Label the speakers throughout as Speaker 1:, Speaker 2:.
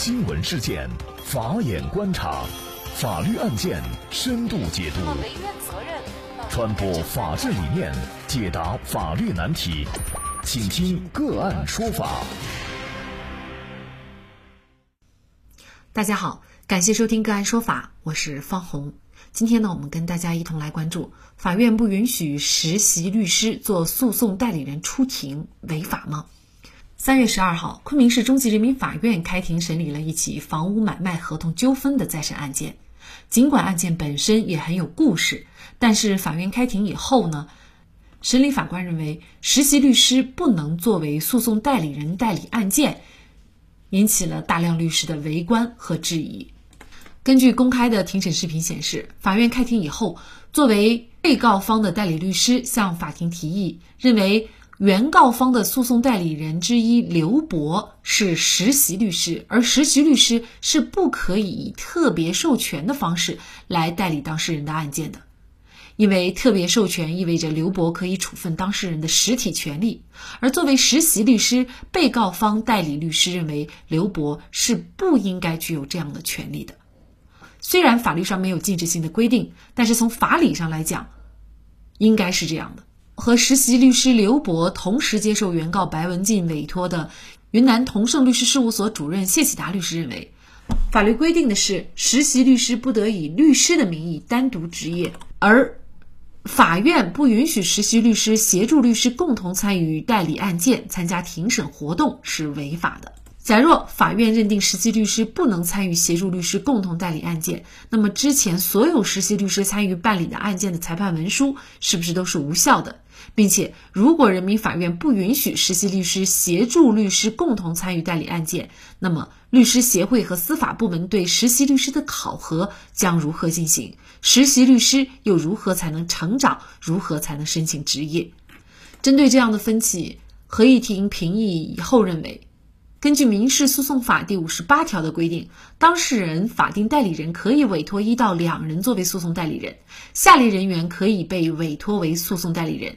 Speaker 1: 新闻事件，法眼观察，法律案件深度解读，传播法治理念，解答法律难题，请听个案说法。
Speaker 2: 大家好，感谢收听个案说法，我是方红。今天呢，我们跟大家一同来关注：法院不允许实习律师做诉讼代理人出庭，违法吗？三月十二号，昆明市中级人民法院开庭审理了一起房屋买卖合同纠纷的再审案件。尽管案件本身也很有故事，但是法院开庭以后呢，审理法官认为实习律师不能作为诉讼代理人代理案件，引起了大量律师的围观和质疑。根据公开的庭审视频显示，法院开庭以后，作为被告方的代理律师向法庭提议，认为原告方的诉讼代理人之一刘博是实习律师，而实习律师是不可以以特别授权的方式来代理当事人的案件的，因为特别授权意味着刘博可以处分当事人的实体权利，而作为实习律师，被告方代理律师认为刘博是不应该具有这样的权利的。虽然法律上没有禁止性的规定，但是从法理上来讲，应该是这样的。和实习律师刘博同时接受原告白文静委托的云南同盛律师事务所主任谢启达律师认为，法律规定的是实习律师不得以律师的名义单独执业，而法院不允许实习律师协助律师共同参与代理案件、参加庭审活动是违法的。假若法院认定实习律师不能参与协助律师共同代理案件，那么之前所有实习律师参与办理的案件的裁判文书是不是都是无效的？并且，如果人民法院不允许实习律师协助律师共同参与代理案件，那么律师协会和司法部门对实习律师的考核将如何进行？实习律师又如何才能成长？如何才能申请执业？针对这样的分歧，合议庭评议以后认为。根据民事诉讼法第五十八条的规定，当事人、法定代理人可以委托一到两人作为诉讼代理人，下列人员可以被委托为诉讼代理人：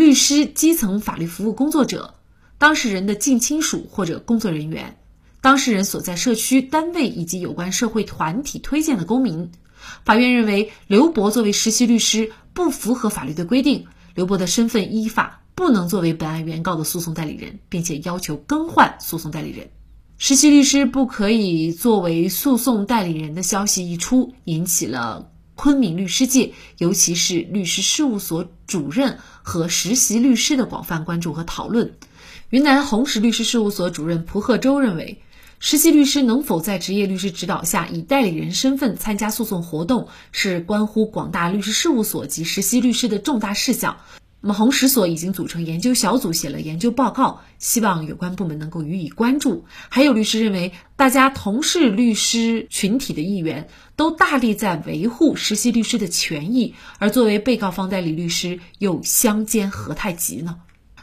Speaker 2: 律师、基层法律服务工作者、当事人的近亲属或者工作人员、当事人所在社区、单位以及有关社会团体推荐的公民。法院认为，刘博作为实习律师不符合法律的规定，刘博的身份依法。不能作为本案原告的诉讼代理人，并且要求更换诉讼代理人。实习律师不可以作为诉讼代理人的消息一出，引起了昆明律师界，尤其是律师事务所主任和实习律师的广泛关注和讨论。云南红石律师事务所主任蒲贺洲认为，实习律师能否在职业律师指导下以代理人身份参加诉讼活动，是关乎广大律师事务所及实习律师的重大事项。那么，红石所已经组成研究小组，写了研究报告，希望有关部门能够予以关注。还有律师认为，大家同是律师群体的一员，都大力在维护实习律师的权益，而作为被告方代理律师，又相煎何太急呢？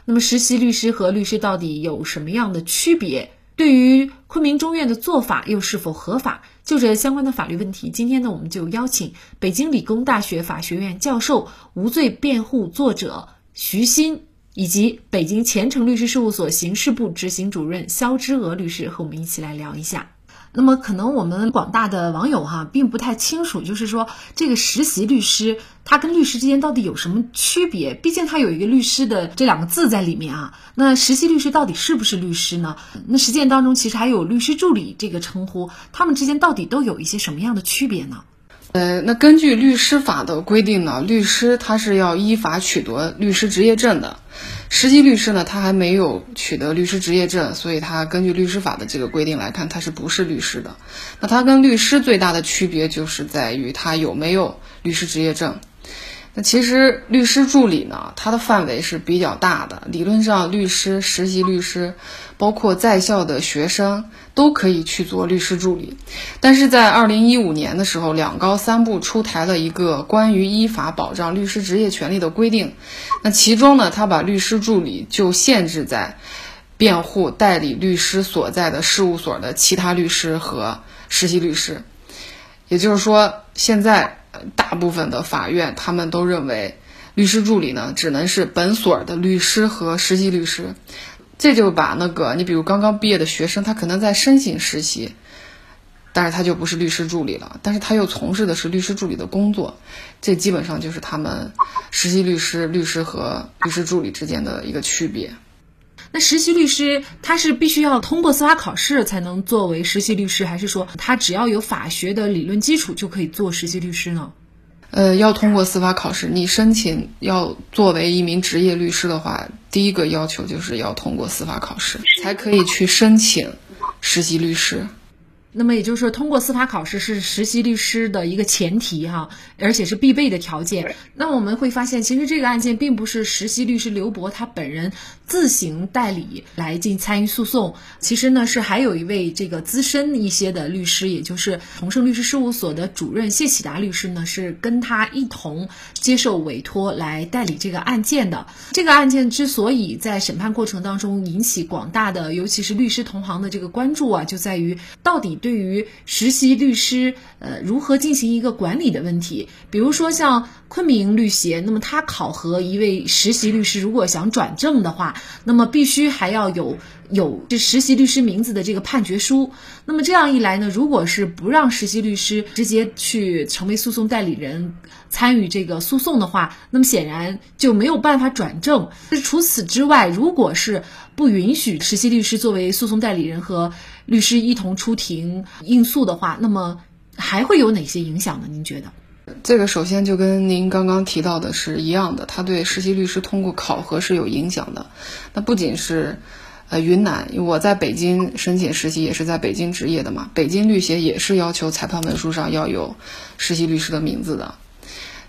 Speaker 2: 那么，实习律师和律师到底有什么样的区别？对于昆明中院的做法又是否合法？就这相关的法律问题，今天呢，我们就邀请北京理工大学法学院教授、无罪辩护作者徐鑫，以及北京前程律师事务所刑事部执行主任肖之娥律师和我们一起来聊一下。那么，可能我们广大的网友哈，并不太清楚，就是说这个实习律师他跟律师之间到底有什么区别？毕竟他有一个律师的这两个字在里面啊。那实习律师到底是不是律师呢？那实践当中其实还有律师助理这个称呼，他们之间到底都有一些什么样的区别呢？
Speaker 3: 呃，那根据律师法的规定呢，律师他是要依法取得律师执业证的。实习律师呢，他还没有取得律师执业证，所以他根据律师法的这个规定来看，他是不是律师的？那他跟律师最大的区别就是在于他有没有律师执业证。那其实律师助理呢，他的范围是比较大的。理论上，律师、实习律师，包括在校的学生都可以去做律师助理。但是在二零一五年的时候，两高三部出台了一个关于依法保障律师职业权利的规定。那其中呢，他把律师助理就限制在辩护代理律师所在的事务所的其他律师和实习律师。也就是说，现在。大部分的法院，他们都认为，律师助理呢，只能是本所的律师和实习律师。这就把那个你比如刚刚毕业的学生，他可能在申请实习，但是他就不是律师助理了，但是他又从事的是律师助理的工作，这基本上就是他们实习律师、律师和律师助理之间的一个区别。
Speaker 2: 那实习律师他是必须要通过司法考试才能作为实习律师，还是说他只要有法学的理论基础就可以做实习律师呢？
Speaker 3: 呃，要通过司法考试。你申请要作为一名职业律师的话，第一个要求就是要通过司法考试，才可以去申请实习律师。
Speaker 2: 那么也就是说，通过司法考试是实习律师的一个前提哈，而且是必备的条件。那我们会发现，其实这个案件并不是实习律师刘博他本人自行代理来进参与诉讼，其实呢是还有一位这个资深一些的律师，也就是同盛律师事务所的主任谢启达律师呢，是跟他一同接受委托来代理这个案件的。这个案件之所以在审判过程当中引起广大的，尤其是律师同行的这个关注啊，就在于到底对。于实习律师，呃，如何进行一个管理的问题，比如说像昆明律协，那么他考核一位实习律师，如果想转正的话，那么必须还要有有这实习律师名字的这个判决书。那么这样一来呢，如果是不让实习律师直接去成为诉讼代理人参与这个诉讼的话，那么显然就没有办法转正。除此之外，如果是不允许实习律师作为诉讼代理人和律师一同出庭应诉的话，那么还会有哪些影响呢？您觉得？
Speaker 3: 这个首先就跟您刚刚提到的是一样的，他对实习律师通过考核是有影响的。那不仅是，呃，云南，我在北京申请实习也是在北京执业的嘛，北京律协也是要求裁判文书上要有实习律师的名字的。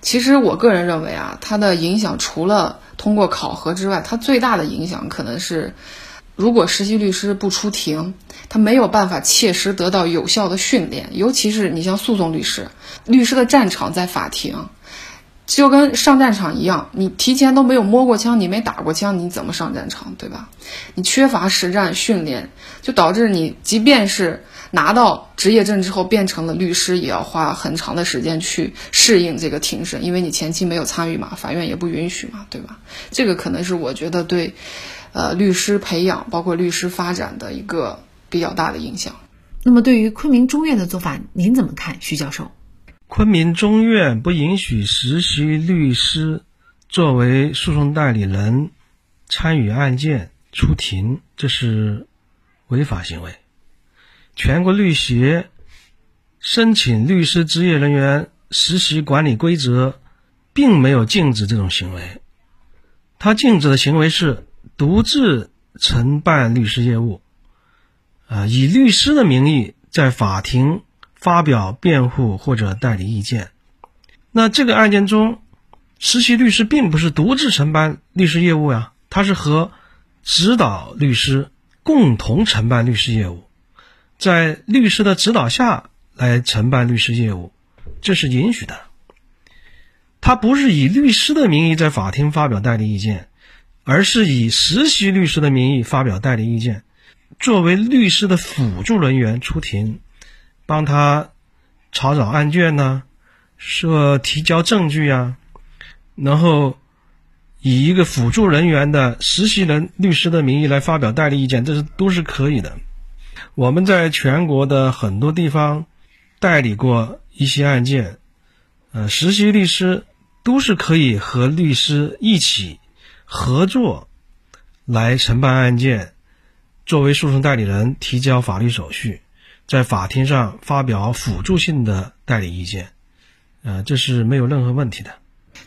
Speaker 3: 其实我个人认为啊，它的影响除了通过考核之外，它最大的影响可能是。如果实习律师不出庭，他没有办法切实得到有效的训练。尤其是你像诉讼律师，律师的战场在法庭，就跟上战场一样，你提前都没有摸过枪，你没打过枪，你怎么上战场，对吧？你缺乏实战训练，就导致你即便是拿到职业证之后变成了律师，也要花很长的时间去适应这个庭审，因为你前期没有参与嘛，法院也不允许嘛，对吧？这个可能是我觉得对。呃，律师培养包括律师发展的一个比较大的影响。
Speaker 2: 那么，对于昆明中院的做法，您怎么看，徐教授？
Speaker 4: 昆明中院不允许实习律师作为诉讼代理人参与案件出庭，这是违法行为。全国律协申请律师职业人员实习管理规则，并没有禁止这种行为，它禁止的行为是。独自承办律师业务，啊，以律师的名义在法庭发表辩护或者代理意见。那这个案件中，实习律师并不是独自承办律师业务呀，他是和指导律师共同承办律师业务，在律师的指导下来承办律师业务，这是允许的。他不是以律师的名义在法庭发表代理意见。而是以实习律师的名义发表代理意见，作为律师的辅助人员出庭，帮他查找案卷呢，说提交证据呀，然后以一个辅助人员的实习人律师的名义来发表代理意见，这是都是可以的。我们在全国的很多地方代理过一些案件，呃，实习律师都是可以和律师一起。合作来承办案件，作为诉讼代理人提交法律手续，在法庭上发表辅助性的代理意见，呃，这是没有任何问题的。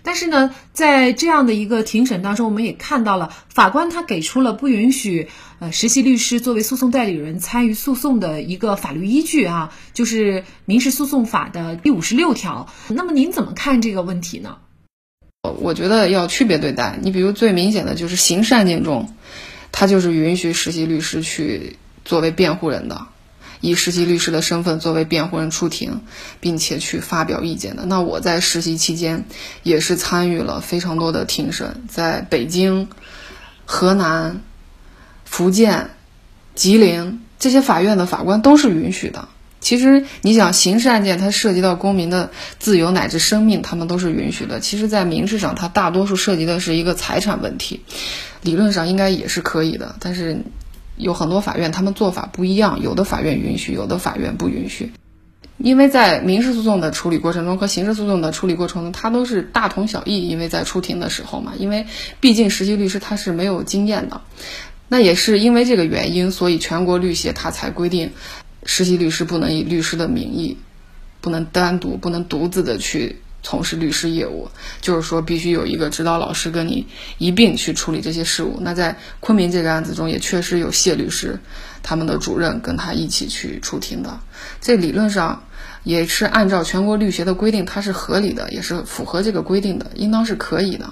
Speaker 2: 但是呢，在这样的一个庭审当中，我们也看到了法官他给出了不允许呃实习律师作为诉讼代理人参与诉讼的一个法律依据啊，就是《民事诉讼法》的第五十六条。那么您怎么看这个问题呢？
Speaker 3: 我觉得要区别对待。你比如最明显的就是刑事案件中，他就是允许实习律师去作为辩护人的，以实习律师的身份作为辩护人出庭，并且去发表意见的。那我在实习期间也是参与了非常多的庭审，在北京、河南、福建、吉林这些法院的法官都是允许的。其实你想，刑事案件它涉及到公民的自由乃至生命，他们都是允许的。其实，在民事上，它大多数涉及的是一个财产问题，理论上应该也是可以的。但是，有很多法院他们做法不一样，有的法院允许，有的法院不允许。因为在民事诉讼的处理过程中和刑事诉讼的处理过程中，它都是大同小异。因为在出庭的时候嘛，因为毕竟实习律师他是没有经验的，那也是因为这个原因，所以全国律协他才规定。实习律师不能以律师的名义，不能单独、不能独自的去从事律师业务，就是说必须有一个指导老师跟你一并去处理这些事务。那在昆明这个案子中，也确实有谢律师，他们的主任跟他一起去出庭的。这理论上也是按照全国律协的规定，它是合理的，也是符合这个规定的，应当是可以的。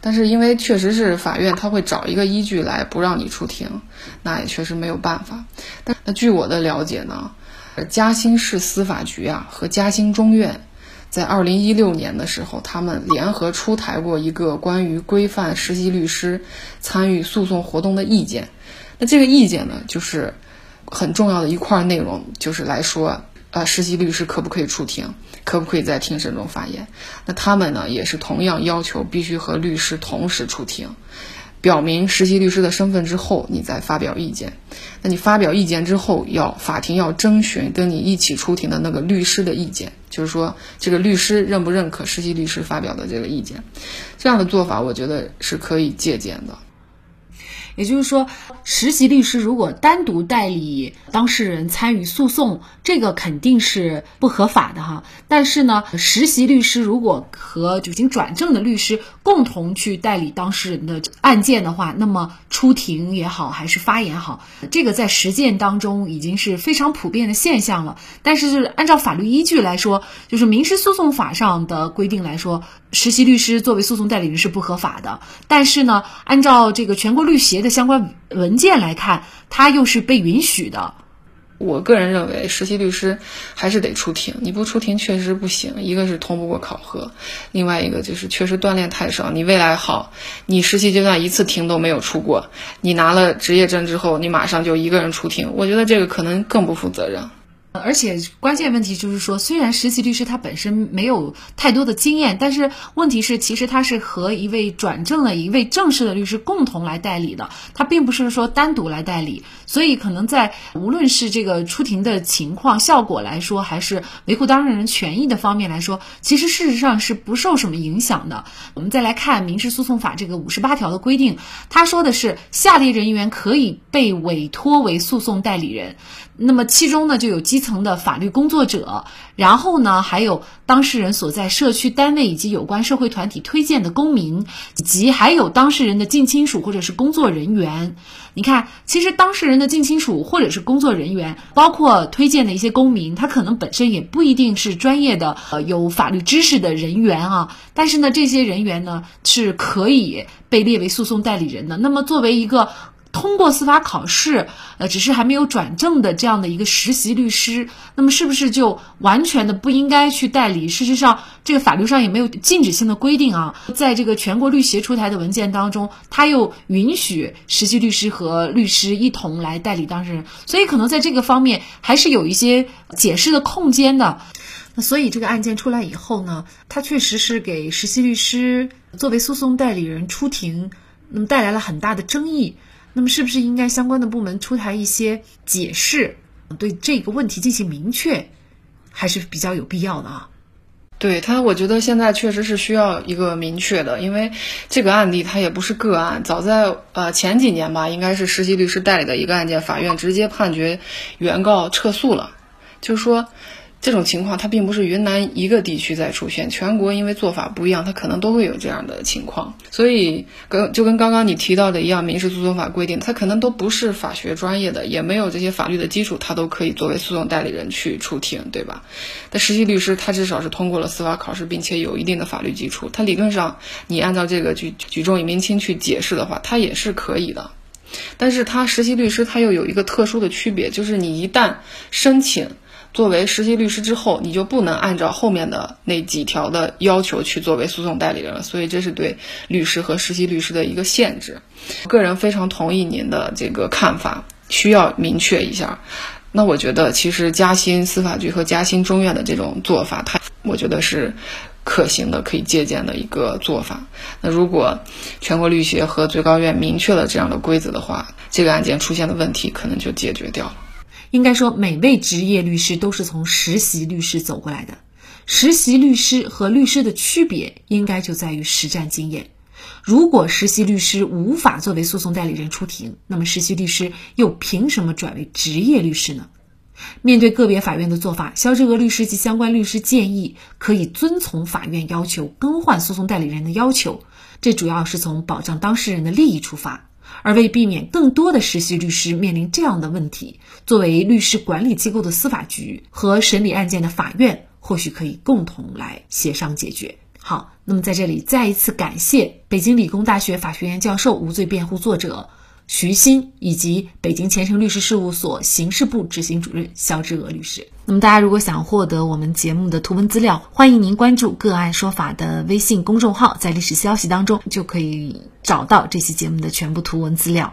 Speaker 3: 但是因为确实是法院他会找一个依据来不让你出庭，那也确实没有办法。但那据我的了解呢，嘉兴市司法局啊和嘉兴中院，在二零一六年的时候，他们联合出台过一个关于规范实习律师参与诉讼活动的意见。那这个意见呢，就是很重要的一块内容，就是来说。呃，实习律师可不可以出庭？可不可以在庭审中发言？那他们呢，也是同样要求必须和律师同时出庭，表明实习律师的身份之后，你再发表意见。那你发表意见之后，要法庭要征询跟你一起出庭的那个律师的意见，就是说这个律师认不认可实习律师发表的这个意见？这样的做法，我觉得是可以借鉴的。
Speaker 2: 也就是说，实习律师如果单独代理当事人参与诉讼，这个肯定是不合法的哈。但是呢，实习律师如果和已经转正的律师共同去代理当事人的案件的话，那么出庭也好，还是发言好，这个在实践当中已经是非常普遍的现象了。但是，就是按照法律依据来说，就是民事诉讼法上的规定来说，实习律师作为诉讼代理人是不合法的。但是呢，按照这个全国律协的相关文件来看，他又是被允许的。
Speaker 3: 我个人认为，实习律师还是得出庭，你不出庭确实不行。一个是通不过考核，另外一个就是确实锻炼太少。你未来好，你实习阶段一次庭都没有出过，你拿了执业证之后，你马上就一个人出庭，我觉得这个可能更不负责任。
Speaker 2: 而且关键问题就是说，虽然实习律师他本身没有太多的经验，但是问题是，其实他是和一位转正的一位正式的律师共同来代理的，他并不是说单独来代理，所以可能在无论是这个出庭的情况效果来说，还是维护当事人权益的方面来说，其实事实上是不受什么影响的。我们再来看民事诉讼法这个五十八条的规定，他说的是下列人员可以被委托为诉讼代理人。那么其中呢，就有基层的法律工作者，然后呢，还有当事人所在社区单位以及有关社会团体推荐的公民，以及还有当事人的近亲属或者是工作人员。你看，其实当事人近亲属或者是工作人员，包括推荐的一些公民，他可能本身也不一定是专业的呃有法律知识的人员啊。但是呢，这些人员呢是可以被列为诉讼代理人的。那么作为一个。通过司法考试，呃，只是还没有转正的这样的一个实习律师，那么是不是就完全的不应该去代理？事实上，这个法律上也没有禁止性的规定啊。在这个全国律协出台的文件当中，他又允许实习律师和律师一同来代理当事人，所以可能在这个方面还是有一些解释的空间的。那所以这个案件出来以后呢，他确实是给实习律师作为诉讼代理人出庭，那么带来了很大的争议。那么，是不是应该相关的部门出台一些解释，对这个问题进行明确，还是比较有必要的啊？
Speaker 3: 对他，我觉得现在确实是需要一个明确的，因为这个案例它也不是个案，早在呃前几年吧，应该是实习律师代理的一个案件，法院直接判决原告撤诉了，就是说。这种情况它并不是云南一个地区在出现，全国因为做法不一样，它可能都会有这样的情况。所以跟就跟刚刚你提到的一样，民事诉讼法规定，它可能都不是法学专业的，也没有这些法律的基础，他都可以作为诉讼代理人去出庭，对吧？但实习律师他至少是通过了司法考试，并且有一定的法律基础，他理论上你按照这个举举重以明轻去解释的话，他也是可以的。但是他实习律师他又有一个特殊的区别，就是你一旦申请。作为实习律师之后，你就不能按照后面的那几条的要求去作为诉讼代理人了，所以这是对律师和实习律师的一个限制。个人非常同意您的这个看法，需要明确一下，那我觉得，其实嘉兴司法局和嘉兴中院的这种做法，它我觉得是可行的、可以借鉴的一个做法。那如果全国律协和最高院明确了这样的规则的话，这个案件出现的问题可能就解决掉了。
Speaker 2: 应该说，每位职业律师都是从实习律师走过来的。实习律师和律师的区别，应该就在于实战经验。如果实习律师无法作为诉讼代理人出庭，那么实习律师又凭什么转为职业律师呢？面对个别法院的做法，肖志娥律师及相关律师建议可以遵从法院要求更换诉讼代理人的要求，这主要是从保障当事人的利益出发。而为避免更多的实习律师面临这样的问题，作为律师管理机构的司法局和审理案件的法院，或许可以共同来协商解决。好，那么在这里再一次感谢北京理工大学法学院教授、无罪辩护作者徐新，以及北京前程律师事务所刑事部执行主任肖志娥律师。那么大家如果想获得我们节目的图文资料，欢迎您关注“个案说法”的微信公众号，在历史消息当中就可以找到这期节目的全部图文资料。